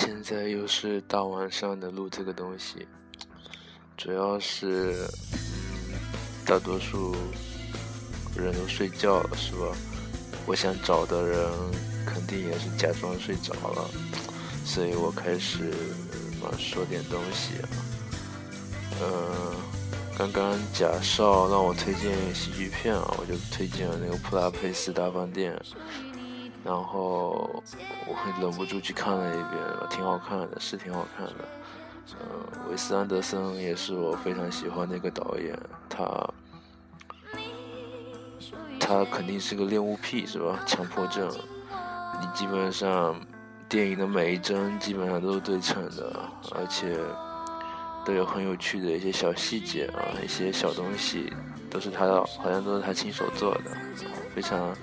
现在又是大晚上的录这个东西，主要是，嗯，大多数人都睡觉了，是吧？我想找的人肯定也是假装睡着了，所以我开始嘛说点东西。嗯，刚刚贾少让我推荐喜剧片啊，我就推荐了那个《普拉佩斯大饭店》。然后我会忍不住去看了一遍，挺好看的，是挺好看的。嗯，韦斯安德森也是我非常喜欢的一个导演，他他肯定是个恋物癖，是吧？强迫症，你基本上电影的每一帧基本上都是对称的，而且都有很有趣的一些小细节啊，一些小东西都是他好像都是他亲手做的，非常。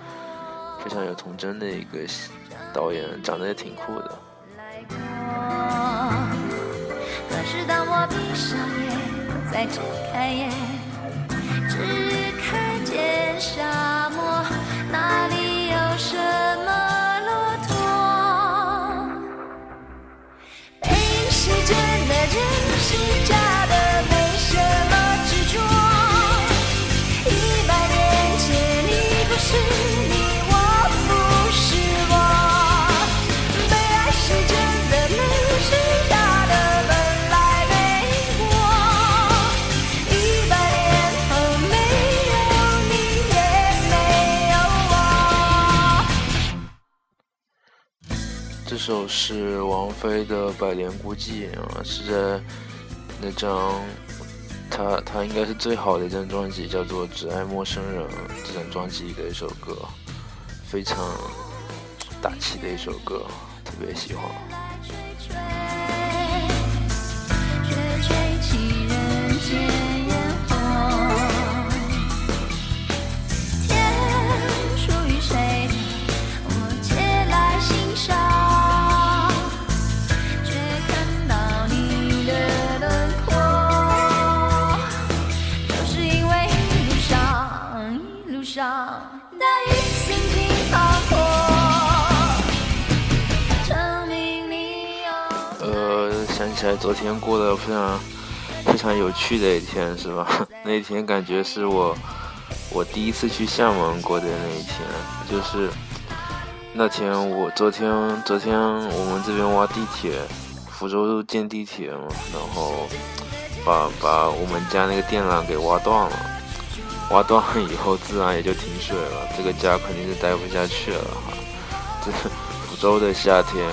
非常有童真的一个导演，长得也挺酷的。可是当我闭上眼，再睁开眼，只看见伤首是王菲的《百年孤寂》啊，是在那张她她应该是最好的一张专辑，叫做《只爱陌生人》这张专辑的一首歌，非常大气的一首歌，特别喜欢。起来昨天过得非常非常有趣的一天，是吧？那一天感觉是我我第一次去厦门过的那一天，就是那天我昨天昨天我们这边挖地铁，福州建地铁嘛，然后把把我们家那个电缆给挖断了，挖断了以后自然也就停水了，这个家肯定是待不下去了哈。这 福州的夏天。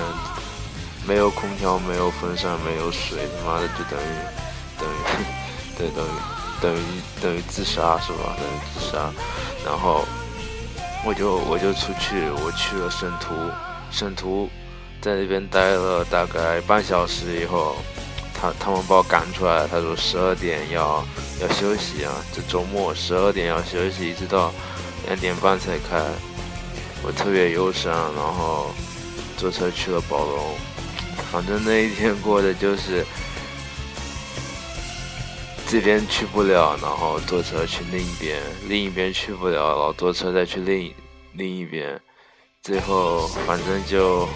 没有空调，没有风扇，没有水，他妈的就等于等于对等于等于等于自杀是吧？等于自杀。然后我就我就出去，我去了省图，省图在那边待了大概半小时以后，他他们把我赶出来，他说十二点要要休息啊，这周末十二点要休息，一直到两点半才开。我特别忧伤，然后坐车去了宝龙。反正那一天过的就是这边去不了，然后坐车去另一边，另一边去不了，然后坐车再去另另一边，最后反正就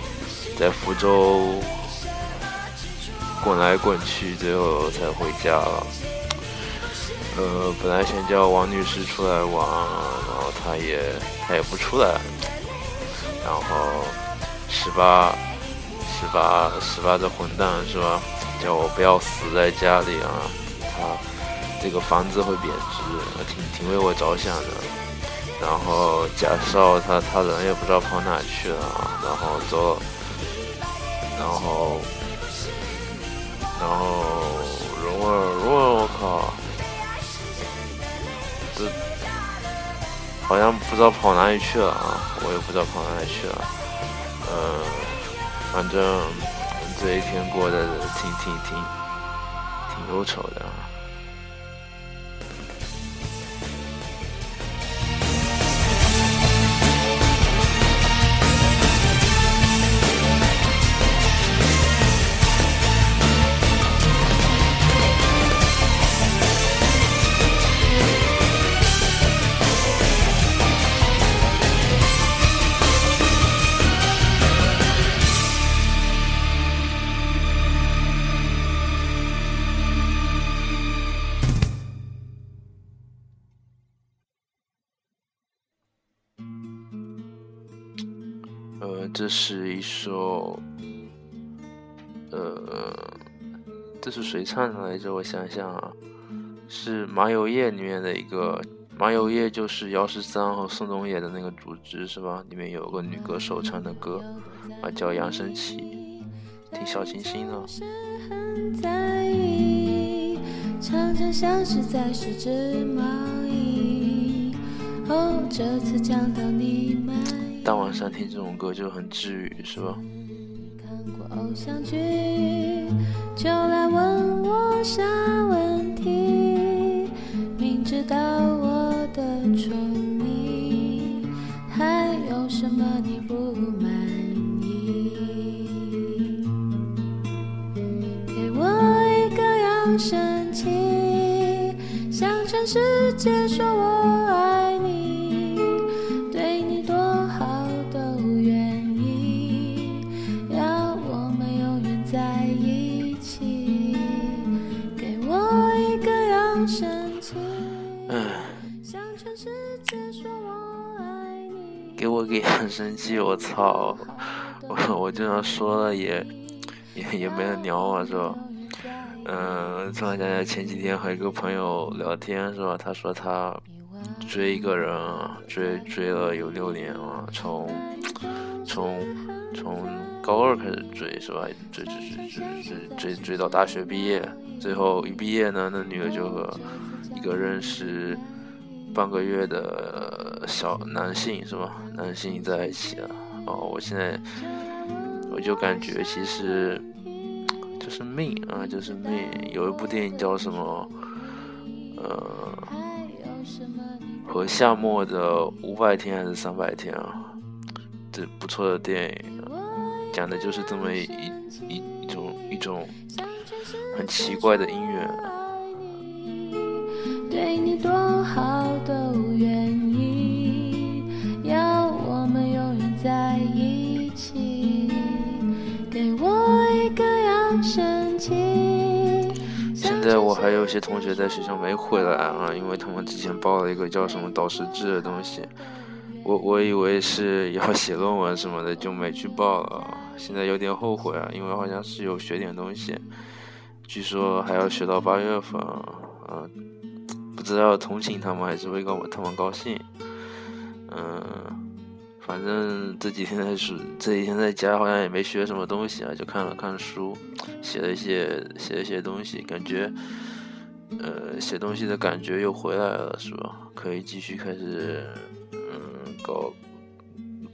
在福州滚来滚去，最后才回家了。呃，本来想叫王女士出来玩，然后她也她也不出来，然后十八。十八十八的混蛋是吧？叫我不要死在家里啊！他这个房子会贬值，挺挺为我着想的。然后贾少他他人也不知道跑哪去了，然后走，然后然后蓉儿蓉儿，我靠，这好像不知道跑哪里去了啊！我也不知道跑哪里去了，反正这一天过得挺挺挺挺忧愁的。呃，这是一首，呃，这是谁唱的来着？我想想啊，是《麻油叶》里面的一个，《麻油叶》就是姚十三和宋冬野的那个组织是吧？里面有个女歌手唱的歌，啊，叫杨升起，挺小清新的。大晚上听这种歌就很治愈，是吧？看过偶像剧，就来问我啥问题？明知道我的宠你，还有什么你不满意？给我一个扬声器，向全世界说我给我给很生气，我操！我 我这样说了也也也没人鸟我是吧？嗯，突然想起前几天和一个朋友聊天是吧？他说他追一个人，追追了有六年了，从从从高二开始追是吧？追追追追追追追到大学毕业，最后一毕业呢，那女的就和一个认识。半个月的小男性是吧？男性在一起了哦，我现在我就感觉其实就是命啊，就是命。有一部电影叫什么？呃，和夏末的五百天还是三百天啊？这不错的电影，讲的就是这么一一一种一种很奇怪的姻缘。对你多好现在我还有些同学在学校没回来啊，因为他们之前报了一个叫什么导师制的东西，我我以为是 要写论文什么的，就没去报了。现在有点后悔啊，因为好像是有学点东西，据说还要学到八月份啊。不知道同情他们还是为高他们高兴，嗯，反正这几天在暑这几天在家好像也没学什么东西啊，就看了看书，写了一些写了一些东西，感觉，呃，写东西的感觉又回来了，是吧？可以继续开始，嗯，搞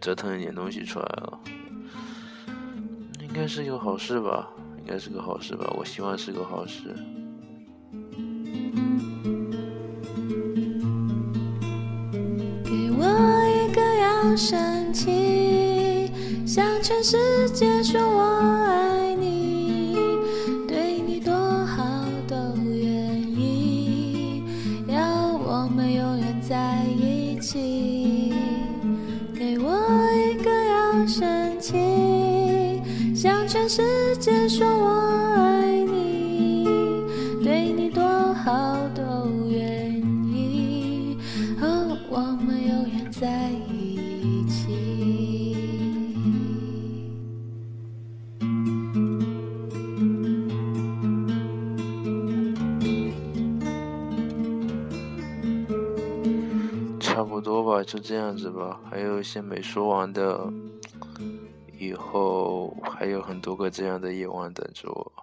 折腾一点东西出来了，应该是一个好事吧？应该是个好事吧？我希望是个好事。给我一个扬声器，向全世界说我爱向全世界说我爱你，对你多好都愿意，哦，我们永远在一起。差不多吧，就这样子吧。还有一些没说完的，以后还有很多个这样的夜晚等着我。